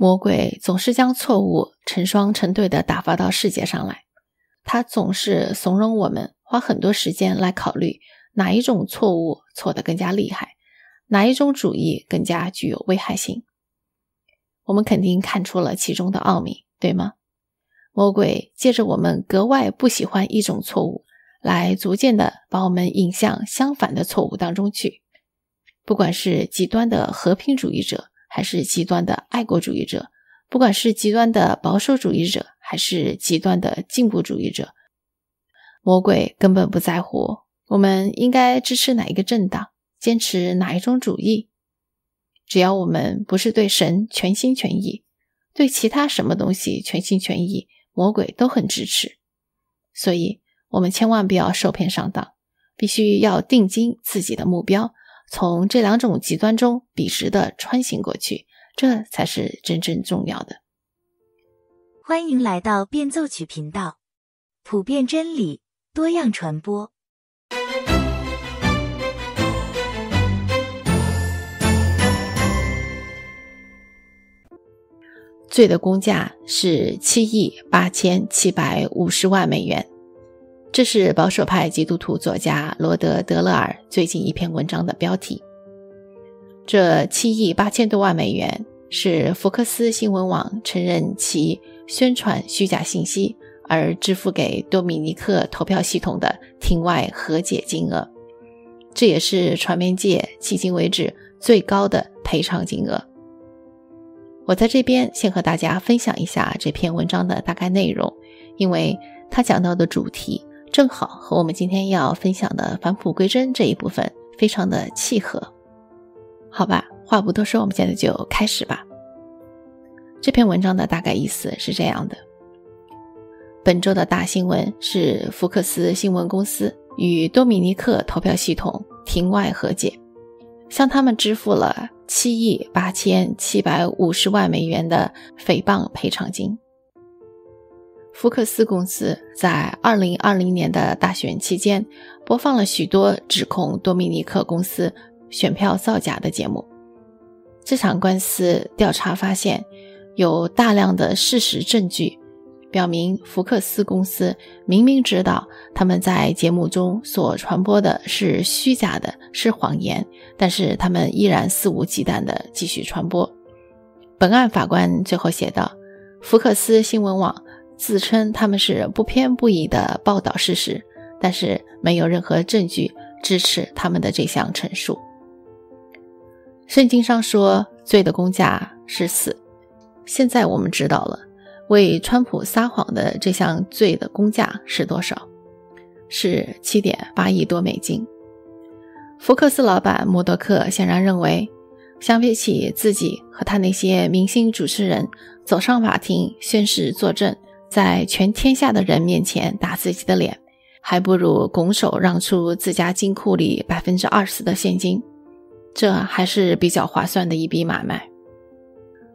魔鬼总是将错误成双成对的打发到世界上来，他总是怂恿我们花很多时间来考虑哪一种错误错得更加厉害，哪一种主义更加具有危害性。我们肯定看出了其中的奥秘，对吗？魔鬼借着我们格外不喜欢一种错误，来逐渐的把我们引向相反的错误当中去。不管是极端的和平主义者，还是极端的爱国主义者；不管是极端的保守主义者，还是极端的进步主义者，魔鬼根本不在乎我们应该支持哪一个政党，坚持哪一种主义。只要我们不是对神全心全意，对其他什么东西全心全意。魔鬼都很支持，所以我们千万不要受骗上当，必须要定睛自己的目标，从这两种极端中笔直的穿行过去，这才是真正重要的。欢迎来到变奏曲频道，普遍真理，多样传播。罪的公价是七亿八千七百五十万美元，这是保守派基督徒作家罗德·德勒尔最近一篇文章的标题。这七亿八千多万美元是福克斯新闻网承认其宣传虚假信息而支付给多米尼克投票系统的庭外和解金额，这也是传媒界迄今为止最高的赔偿金额。我在这边先和大家分享一下这篇文章的大概内容，因为它讲到的主题正好和我们今天要分享的返璞归真这一部分非常的契合。好吧，话不多说，我们现在就开始吧。这篇文章的大概意思是这样的：本周的大新闻是福克斯新闻公司与多米尼克投票系统庭外和解，向他们支付了。七亿八千七百五十万美元的诽谤赔偿金。福克斯公司在二零二零年的大选期间播放了许多指控多米尼克公司选票造假的节目。这场官司调查发现，有大量的事实证据。表明福克斯公司明明知道他们在节目中所传播的是虚假的，是谎言，但是他们依然肆无忌惮地继续传播。本案法官最后写道：“福克斯新闻网自称他们是不偏不倚的报道事实，但是没有任何证据支持他们的这项陈述。”圣经上说：“罪的公价是死。”现在我们知道了。为川普撒谎的这项罪的公价是多少？是七点八亿多美金。福克斯老板默多克显然认为，相比起自己和他那些明星主持人走上法庭宣誓作证，在全天下的人面前打自己的脸，还不如拱手让出自家金库里百分之二十的现金，这还是比较划算的一笔买卖。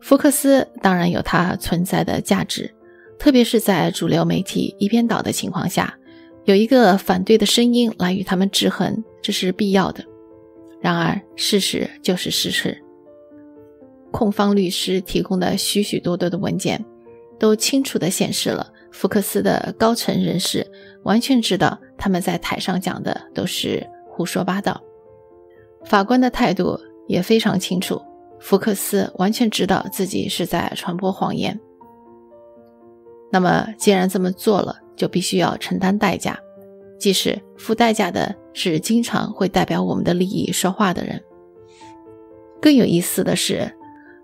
福克斯当然有它存在的价值，特别是在主流媒体一边倒的情况下，有一个反对的声音来与他们制衡，这是必要的。然而，事实就是事实。控方律师提供的许许多多的文件，都清楚地显示了福克斯的高层人士完全知道他们在台上讲的都是胡说八道。法官的态度也非常清楚。福克斯完全知道自己是在传播谎言。那么，既然这么做了，就必须要承担代价，即使付代价的是经常会代表我们的利益说话的人。更有意思的是，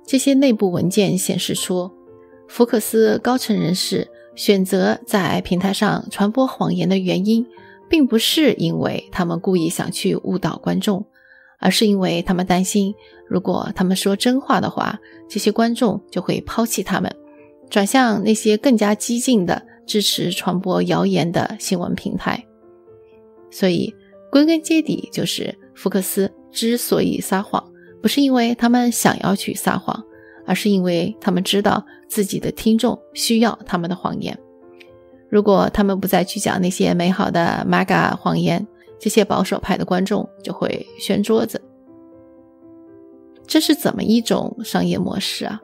这些内部文件显示出，福克斯高层人士选择在平台上传播谎言的原因，并不是因为他们故意想去误导观众。而是因为他们担心，如果他们说真话的话，这些观众就会抛弃他们，转向那些更加激进的支持传播谣言的新闻平台。所以，归根结底，就是福克斯之所以撒谎，不是因为他们想要去撒谎，而是因为他们知道自己的听众需要他们的谎言。如果他们不再去讲那些美好的 MAGA 谎言，这些保守派的观众就会掀桌子，这是怎么一种商业模式啊？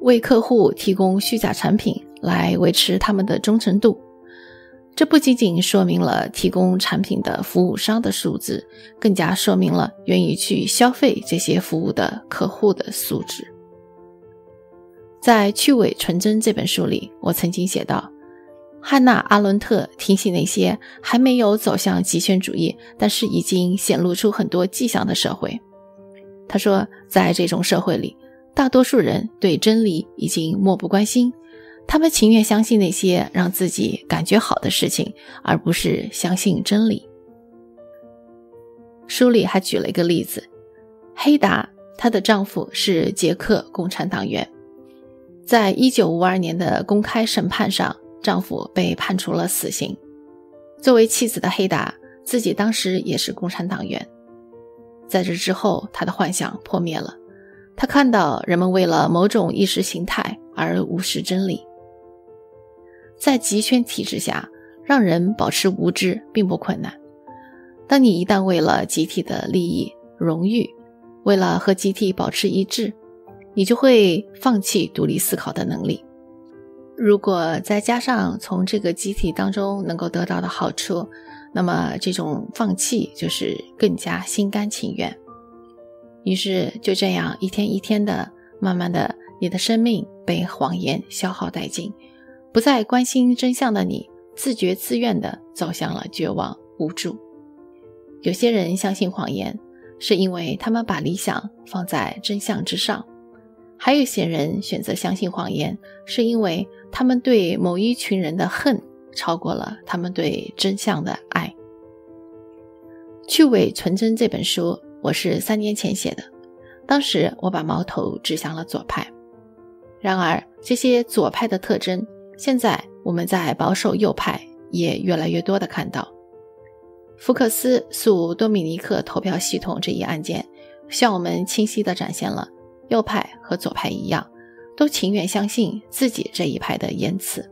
为客户提供虚假产品来维持他们的忠诚度。这不仅仅说明了提供产品的服务商的素质，更加说明了愿意去消费这些服务的客户的素质。在《去伪纯真》这本书里，我曾经写道。汉娜·阿伦特提醒那些还没有走向极权主义，但是已经显露出很多迹象的社会。他说，在这种社会里，大多数人对真理已经漠不关心，他们情愿相信那些让自己感觉好的事情，而不是相信真理。书里还举了一个例子：黑达，她的丈夫是捷克共产党员，在一九五二年的公开审判上。丈夫被判处了死刑。作为妻子的黑达，自己当时也是共产党员。在这之后，她的幻想破灭了。她看到人们为了某种意识形态而无视真理。在极权体制下，让人保持无知并不困难。当你一旦为了集体的利益、荣誉，为了和集体保持一致，你就会放弃独立思考的能力。如果再加上从这个集体当中能够得到的好处，那么这种放弃就是更加心甘情愿。于是就这样一天一天的，慢慢的，你的生命被谎言消耗殆尽，不再关心真相的你，自觉自愿的走向了绝望无助。有些人相信谎言，是因为他们把理想放在真相之上。还有些人选择相信谎言，是因为他们对某一群人的恨超过了他们对真相的爱。《去伪存真》这本书我是三年前写的，当时我把矛头指向了左派。然而，这些左派的特征，现在我们在保守右派也越来越多的看到。福克斯诉多米尼克投票系统这一案件，向我们清晰地展现了。右派和左派一样，都情愿相信自己这一派的言辞。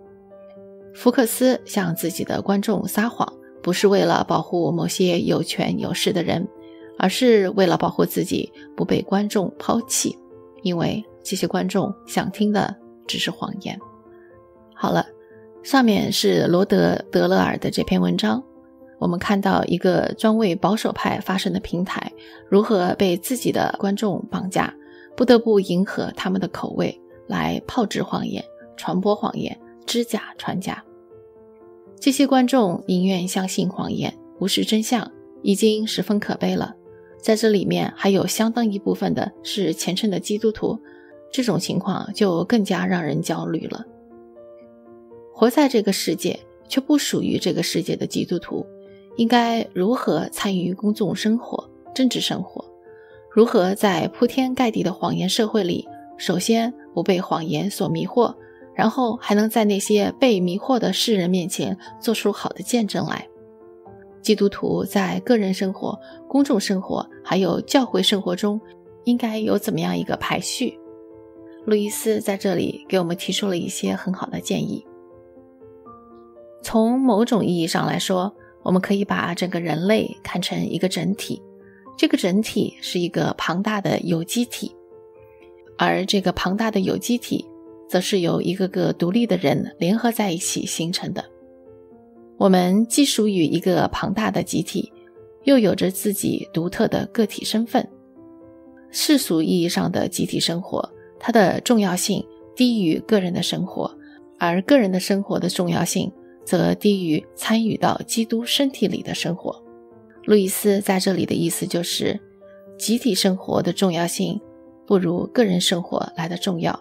福克斯向自己的观众撒谎，不是为了保护某些有权有势的人，而是为了保护自己不被观众抛弃，因为这些观众想听的只是谎言。好了，上面是罗德·德勒尔的这篇文章，我们看到一个专为保守派发声的平台如何被自己的观众绑架。不得不迎合他们的口味来炮制谎言、传播谎言、知假传假。这些观众宁愿相信谎言、无视真相，已经十分可悲了。在这里面还有相当一部分的是虔诚的基督徒，这种情况就更加让人焦虑了。活在这个世界却不属于这个世界的基督徒，应该如何参与公众生活、政治生活？如何在铺天盖地的谎言社会里，首先不被谎言所迷惑，然后还能在那些被迷惑的世人面前做出好的见证来？基督徒在个人生活、公众生活还有教会生活中，应该有怎么样一个排序？路易斯在这里给我们提出了一些很好的建议。从某种意义上来说，我们可以把整个人类看成一个整体。这个整体是一个庞大的有机体，而这个庞大的有机体，则是由一个个独立的人联合在一起形成的。我们既属于一个庞大的集体，又有着自己独特的个体身份。世俗意义上的集体生活，它的重要性低于个人的生活，而个人的生活的重要性则低于参与到基督身体里的生活。路易斯在这里的意思就是，集体生活的重要性不如个人生活来的重要，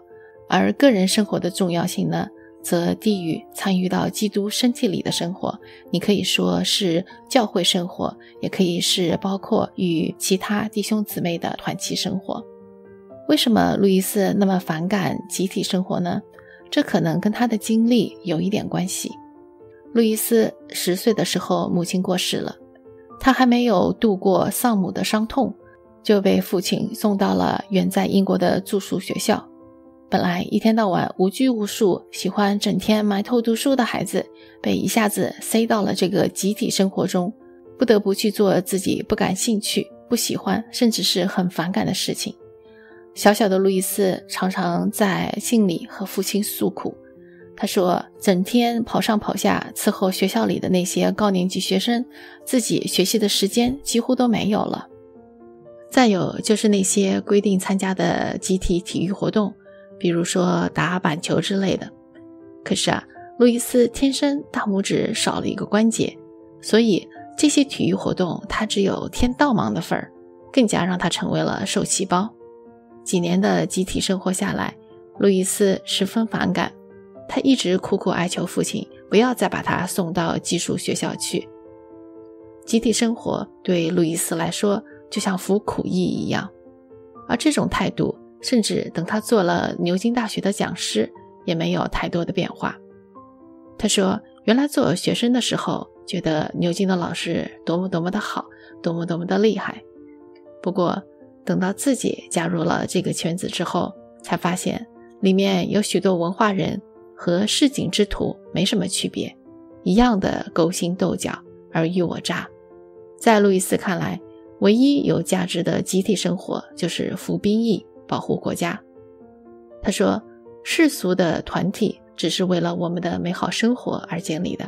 而个人生活的重要性呢，则低于参与到基督身体里的生活。你可以说是教会生活，也可以是包括与其他弟兄姊妹的团契生活。为什么路易斯那么反感集体生活呢？这可能跟他的经历有一点关系。路易斯十岁的时候，母亲过世了。他还没有度过丧母的伤痛，就被父亲送到了远在英国的住宿学校。本来一天到晚无拘无束、喜欢整天埋头读书的孩子，被一下子塞到了这个集体生活中，不得不去做自己不感兴趣、不喜欢，甚至是很反感的事情。小小的路易斯常常在信里和父亲诉苦。他说：“整天跑上跑下伺候学校里的那些高年级学生，自己学习的时间几乎都没有了。再有就是那些规定参加的集体体育活动，比如说打板球之类的。可是啊，路易斯天生大拇指少了一个关节，所以这些体育活动他只有添倒忙的份儿，更加让他成为了受气包。几年的集体生活下来，路易斯十分反感。”他一直苦苦哀求父亲不要再把他送到寄宿学校去。集体生活对路易斯来说就像服苦役一样，而这种态度，甚至等他做了牛津大学的讲师，也没有太多的变化。他说：“原来做学生的时候，觉得牛津的老师多么多么的好，多么多么的厉害。不过，等到自己加入了这个圈子之后，才发现里面有许多文化人。”和市井之徒没什么区别，一样的勾心斗角、尔虞我诈。在路易斯看来，唯一有价值的集体生活就是服兵役、保护国家。他说：“世俗的团体只是为了我们的美好生活而建立的，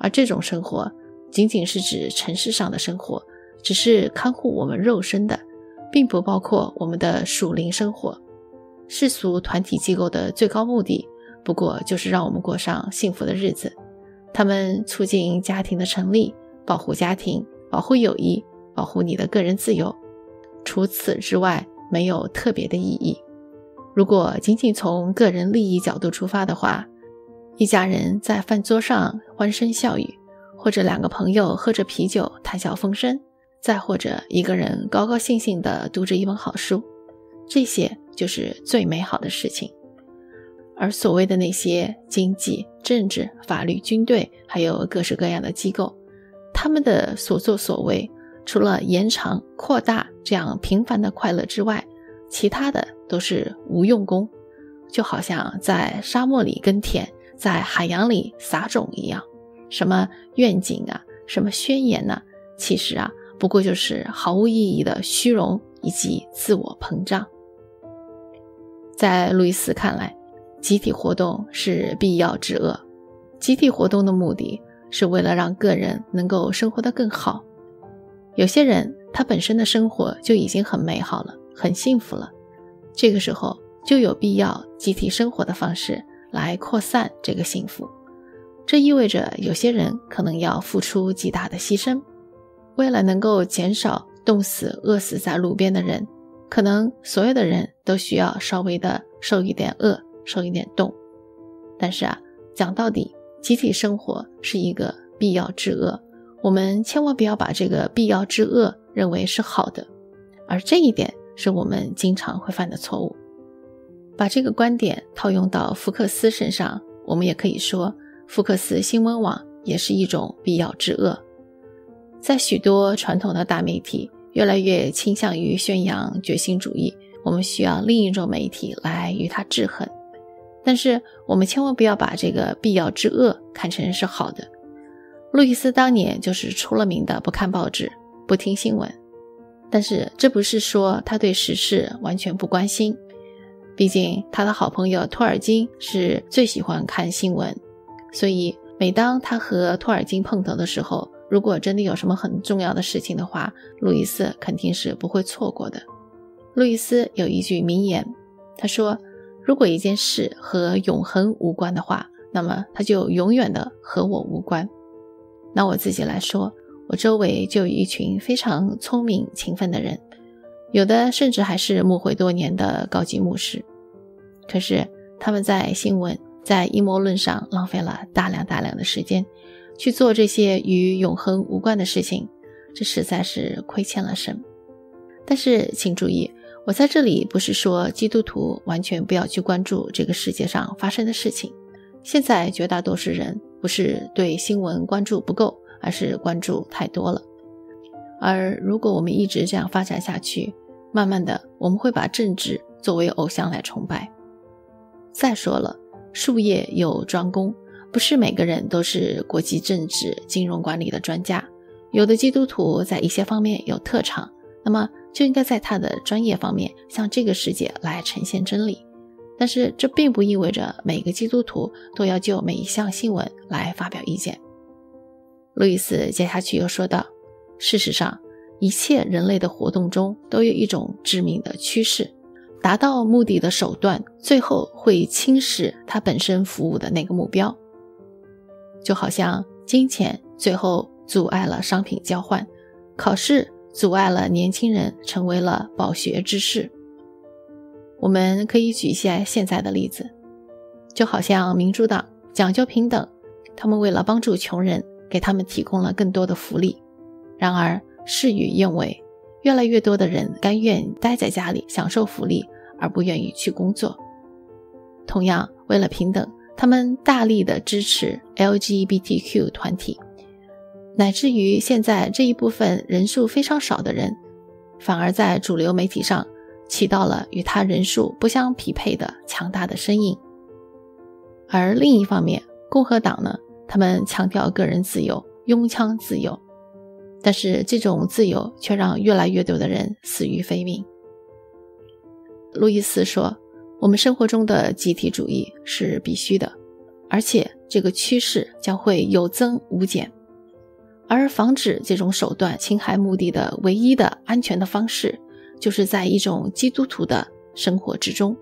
而这种生活仅仅是指城市上的生活，只是看护我们肉身的，并不包括我们的属灵生活。世俗团体机构的最高目的。”不过就是让我们过上幸福的日子，他们促进家庭的成立，保护家庭，保护友谊，保护你的个人自由。除此之外，没有特别的意义。如果仅仅从个人利益角度出发的话，一家人在饭桌上欢声笑语，或者两个朋友喝着啤酒谈笑风生，再或者一个人高高兴兴地读着一本好书，这些就是最美好的事情。而所谓的那些经济、政治、法律、军队，还有各式各样的机构，他们的所作所为，除了延长、扩大这样平凡的快乐之外，其他的都是无用功，就好像在沙漠里耕田，在海洋里撒种一样。什么愿景啊，什么宣言呢？其实啊，不过就是毫无意义的虚荣以及自我膨胀。在路易斯看来。集体活动是必要之恶。集体活动的目的是为了让个人能够生活得更好。有些人他本身的生活就已经很美好了，很幸福了，这个时候就有必要集体生活的方式来扩散这个幸福。这意味着有些人可能要付出极大的牺牲，为了能够减少冻死、饿死在路边的人，可能所有的人都需要稍微的受一点饿。受一点冻，但是啊，讲到底，集体生活是一个必要之恶，我们千万不要把这个必要之恶认为是好的，而这一点是我们经常会犯的错误。把这个观点套用到福克斯身上，我们也可以说，福克斯新闻网也是一种必要之恶。在许多传统的大媒体越来越倾向于宣扬觉醒主义，我们需要另一种媒体来与它制衡。但是我们千万不要把这个必要之恶看成是好的。路易斯当年就是出了名的不看报纸、不听新闻，但是这不是说他对时事完全不关心。毕竟他的好朋友托尔金是最喜欢看新闻，所以每当他和托尔金碰头的时候，如果真的有什么很重要的事情的话，路易斯肯定是不会错过的。路易斯有一句名言，他说。如果一件事和永恒无关的话，那么它就永远的和我无关。拿我自己来说，我周围就有一群非常聪明勤奋的人，有的甚至还是牧会多年的高级牧师。可是他们在新闻、在阴谋论上浪费了大量大量的时间，去做这些与永恒无关的事情，这实在是亏欠了神。但是请注意。我在这里不是说基督徒完全不要去关注这个世界上发生的事情。现在绝大多数人不是对新闻关注不够，而是关注太多了。而如果我们一直这样发展下去，慢慢的我们会把政治作为偶像来崇拜。再说了，术业有专攻，不是每个人都是国际政治、金融管理的专家。有的基督徒在一些方面有特长。那么就应该在他的专业方面向这个世界来呈现真理。但是这并不意味着每个基督徒都要就每一项新闻来发表意见。路易斯接下去又说道：“事实上，一切人类的活动中都有一种致命的趋势，达到目的的手段最后会侵蚀它本身服务的那个目标。就好像金钱最后阻碍了商品交换，考试阻碍了年轻人成为了饱学之士。”我们可以举一些现在的例子，就好像民主党讲究平等，他们为了帮助穷人，给他们提供了更多的福利。然而事与愿违，越来越多的人甘愿待在家里享受福利，而不愿意去工作。同样，为了平等，他们大力的支持 LGBTQ 团体，乃至于现在这一部分人数非常少的人，反而在主流媒体上。起到了与他人数不相匹配的强大的身影，而另一方面，共和党呢，他们强调个人自由、拥枪自由，但是这种自由却让越来越多的人死于非命。路易斯说：“我们生活中的集体主义是必须的，而且这个趋势将会有增无减，而防止这种手段侵害目的的唯一的安全的方式。”就是在一种基督徒的生活之中，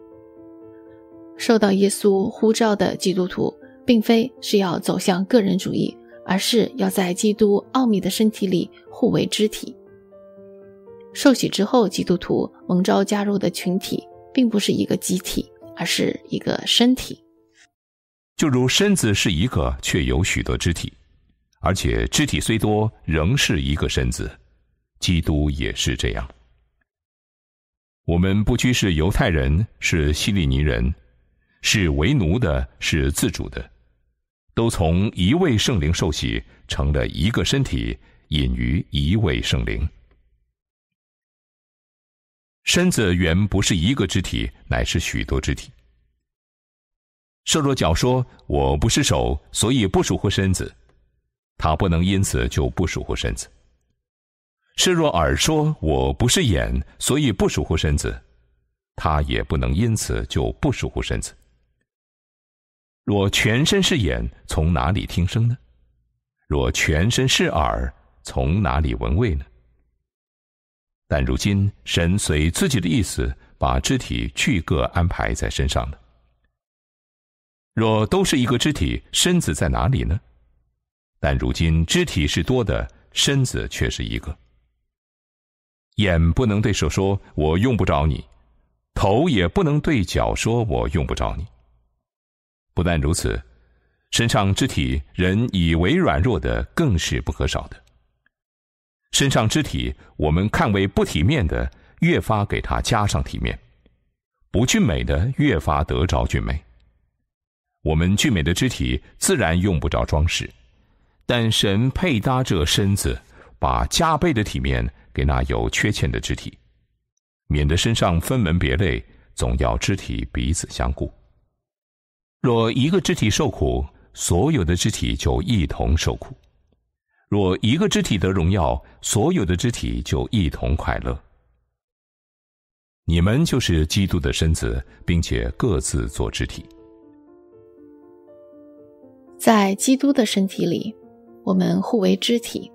受到耶稣呼召的基督徒，并非是要走向个人主义，而是要在基督奥秘的身体里互为肢体。受洗之后，基督徒蒙召加入的群体，并不是一个集体，而是一个身体。就如身子是一个，却有许多肢体，而且肢体虽多，仍是一个身子。基督也是这样。我们不拘是犹太人，是希利尼人，是为奴的，是自主的，都从一位圣灵受洗，成了一个身体，隐于一位圣灵。身子原不是一个肢体，乃是许多肢体。设若脚说：“我不是手，所以不属乎身子。”他不能因此就不属乎身子。是若耳说我不是眼，所以不属乎身子，他也不能因此就不属乎身子。若全身是眼，从哪里听声呢？若全身是耳，从哪里闻味呢？但如今神随自己的意思，把肢体俱各安排在身上了。若都是一个肢体，身子在哪里呢？但如今肢体是多的，身子却是一个。眼不能对手说“我用不着你”，头也不能对脚说“我用不着你”。不但如此，身上肢体人以为软弱的，更是不可少的。身上肢体我们看为不体面的，越发给他加上体面；不俊美的，越发得着俊美。我们俊美的肢体自然用不着装饰，但神配搭这身子，把加倍的体面。给那有缺陷的肢体，免得身上分门别类，总要肢体彼此相顾。若一个肢体受苦，所有的肢体就一同受苦；若一个肢体得荣耀，所有的肢体就一同快乐。你们就是基督的身子，并且各自做肢体。在基督的身体里，我们互为肢体。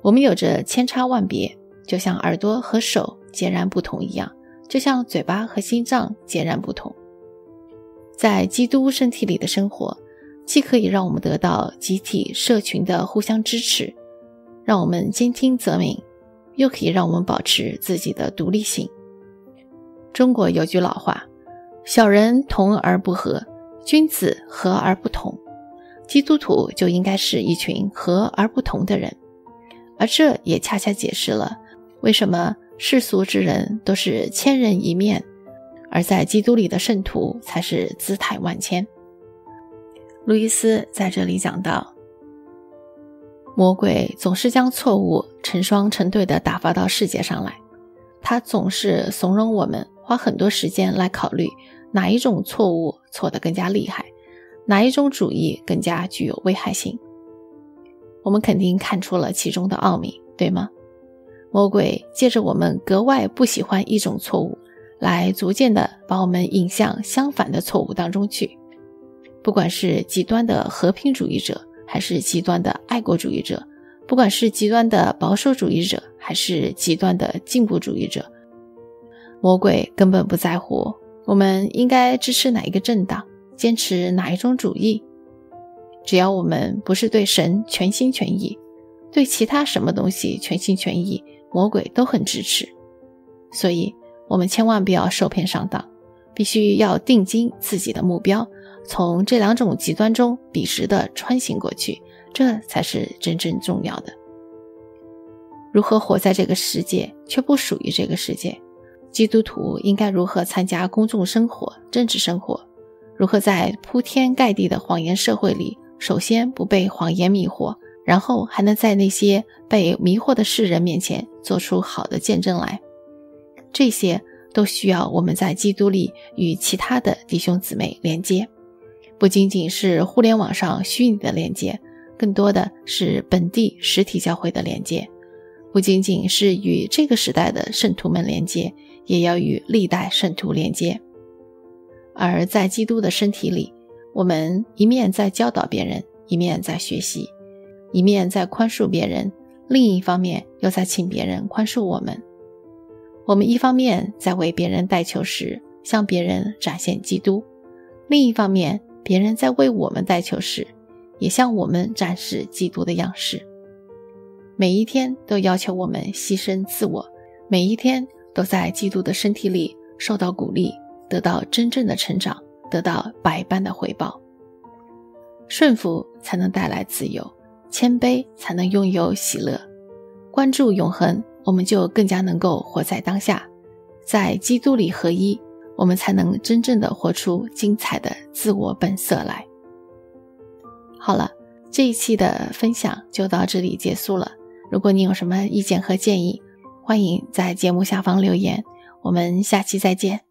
我们有着千差万别，就像耳朵和手截然不同一样，就像嘴巴和心脏截然不同。在基督身体里的生活，既可以让我们得到集体社群的互相支持，让我们兼听则明，又可以让我们保持自己的独立性。中国有句老话：“小人同而不和，君子和而不同。”基督徒就应该是一群和而不同的人。而这也恰恰解释了为什么世俗之人都是千人一面，而在基督里的圣徒才是姿态万千。路易斯在这里讲到，魔鬼总是将错误成双成对的打发到世界上来，他总是怂恿我们花很多时间来考虑哪一种错误错得更加厉害，哪一种主义更加具有危害性。我们肯定看出了其中的奥秘，对吗？魔鬼借着我们格外不喜欢一种错误，来逐渐的把我们引向相反的错误当中去。不管是极端的和平主义者，还是极端的爱国主义者；不管是极端的保守主义者，还是极端的进步主义者，魔鬼根本不在乎我们应该支持哪一个政党，坚持哪一种主义。只要我们不是对神全心全意，对其他什么东西全心全意，魔鬼都很支持。所以，我们千万不要受骗上当，必须要定睛自己的目标，从这两种极端中笔直的穿行过去，这才是真正重要的。如何活在这个世界，却不属于这个世界？基督徒应该如何参加公众生活、政治生活？如何在铺天盖地的谎言社会里？首先不被谎言迷惑，然后还能在那些被迷惑的世人面前做出好的见证来。这些都需要我们在基督里与其他的弟兄姊妹连接，不仅仅是互联网上虚拟的连接，更多的是本地实体教会的连接；不仅仅是与这个时代的圣徒们连接，也要与历代圣徒连接。而在基督的身体里。我们一面在教导别人，一面在学习，一面在宽恕别人，另一方面又在请别人宽恕我们。我们一方面在为别人代求时向别人展现基督，另一方面别人在为我们代求时也向我们展示基督的样式。每一天都要求我们牺牲自我，每一天都在基督的身体里受到鼓励，得到真正的成长。得到百般的回报，顺服才能带来自由，谦卑才能拥有喜乐，关注永恒，我们就更加能够活在当下，在基督里合一，我们才能真正的活出精彩的自我本色来。好了，这一期的分享就到这里结束了。如果你有什么意见和建议，欢迎在节目下方留言。我们下期再见。